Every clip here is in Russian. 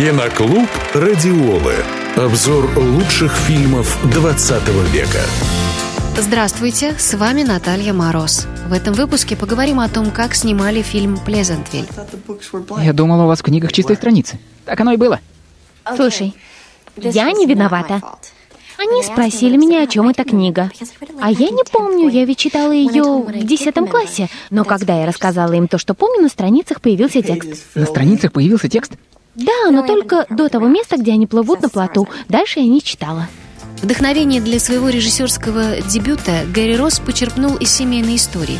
Киноклуб «Радиолы». Обзор лучших фильмов 20 века. Здравствуйте, с вами Наталья Мороз. В этом выпуске поговорим о том, как снимали фильм «Плезентвиль». Я думала, у вас в книгах чистые страницы. Так оно и было. Слушай, я не виновата. Они спросили меня, о чем эта книга. А я не помню, я ведь читала ее в десятом классе. Но когда я рассказала им то, что помню, на страницах появился текст. На страницах появился текст? Да, но только до того места, где они плывут на плоту. Дальше я не читала. Вдохновение для своего режиссерского дебюта Гэри Росс почерпнул из семейной истории.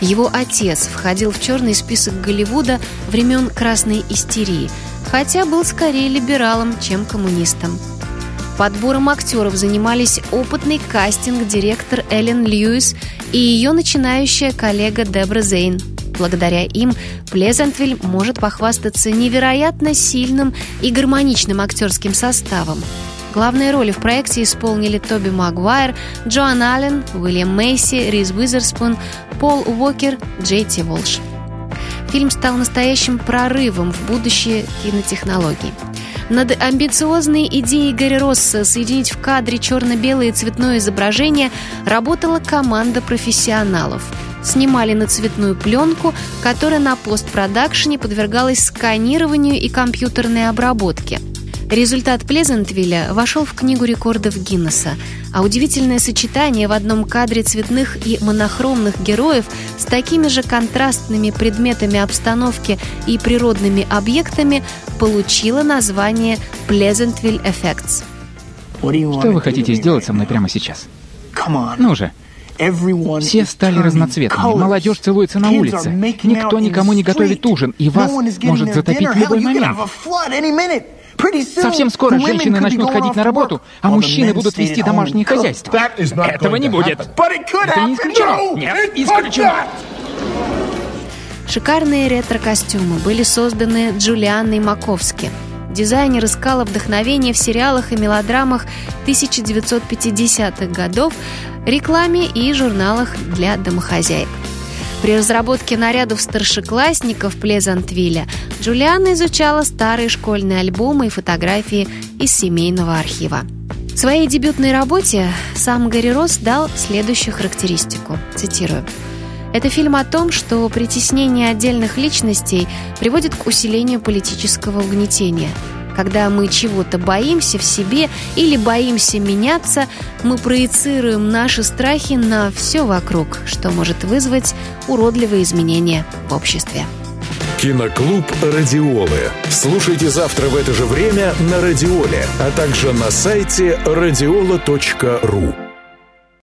Его отец входил в черный список Голливуда времен красной истерии, хотя был скорее либералом, чем коммунистом. Подбором актеров занимались опытный кастинг-директор Эллен Льюис и ее начинающая коллега Дебра Зейн. Благодаря им Плезантвиль может похвастаться невероятно сильным и гармоничным актерским составом. Главные роли в проекте исполнили Тоби Магуайр, Джоан Аллен, Уильям Мейси, Риз Уизерспун, Пол Уокер, Джей Ти Волш. Фильм стал настоящим прорывом в будущее кинотехнологий. Над амбициозной идеей Гарри Росса соединить в кадре черно-белое и цветное изображение работала команда профессионалов. Снимали на цветную пленку, которая на постпродакшене подвергалась сканированию и компьютерной обработке – Результат Плезентвилля вошел в Книгу рекордов Гиннесса, а удивительное сочетание в одном кадре цветных и монохромных героев с такими же контрастными предметами обстановки и природными объектами получило название Pleasantville Effects. Что вы хотите сделать со мной прямо сейчас? Ну же. Все стали разноцветными. Молодежь целуется на улице. Никто никому не готовит ужин, и вас может затопить в любой момент. Совсем скоро женщины начнут ходить на работу, а мужчины будут вести домашнее хозяйство. Этого не будет. Это не исключено. Нет, исключено. Шикарные ретро-костюмы были созданы Джулианной Маковски. Дизайнер искала вдохновение в сериалах и мелодрамах 1950-х годов, рекламе и журналах для домохозяек. При разработке нарядов старшеклассников Плезантвилля Джулиана изучала старые школьные альбомы и фотографии из семейного архива. В своей дебютной работе сам Гарри Росс дал следующую характеристику. Цитирую. Это фильм о том, что притеснение отдельных личностей приводит к усилению политического угнетения – когда мы чего-то боимся в себе или боимся меняться, мы проецируем наши страхи на все вокруг, что может вызвать уродливые изменения в обществе. Киноклуб «Радиолы». Слушайте завтра в это же время на «Радиоле», а также на сайте радиола.ру.